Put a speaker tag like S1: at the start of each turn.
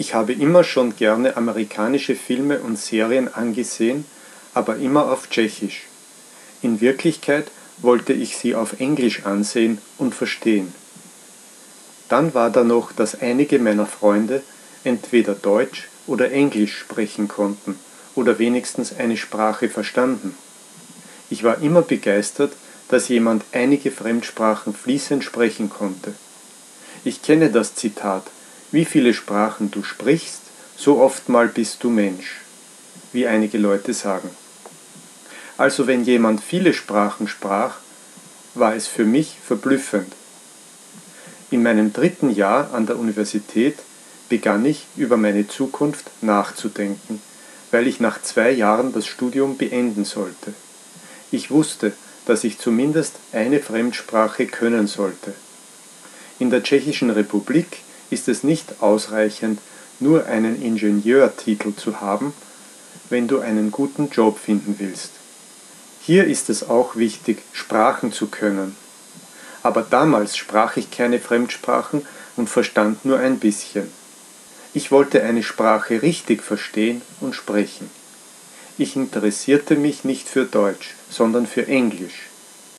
S1: Ich habe immer schon gerne amerikanische Filme und Serien angesehen, aber immer auf Tschechisch. In Wirklichkeit wollte ich sie auf Englisch ansehen und verstehen. Dann war da noch, dass einige meiner Freunde entweder Deutsch oder Englisch sprechen konnten oder wenigstens eine Sprache verstanden. Ich war immer begeistert, dass jemand einige Fremdsprachen fließend sprechen konnte. Ich kenne das Zitat wie viele Sprachen du sprichst, so oftmal bist du Mensch, wie einige Leute sagen. Also wenn jemand viele Sprachen sprach, war es für mich verblüffend. In meinem dritten Jahr an der Universität begann ich über meine Zukunft nachzudenken, weil ich nach zwei Jahren das Studium beenden sollte. Ich wusste, dass ich zumindest eine Fremdsprache können sollte. In der Tschechischen Republik ist es nicht ausreichend, nur einen Ingenieurtitel zu haben, wenn du einen guten Job finden willst. Hier ist es auch wichtig, Sprachen zu können. Aber damals sprach ich keine Fremdsprachen und verstand nur ein bisschen. Ich wollte eine Sprache richtig verstehen und sprechen. Ich interessierte mich nicht für Deutsch, sondern für Englisch.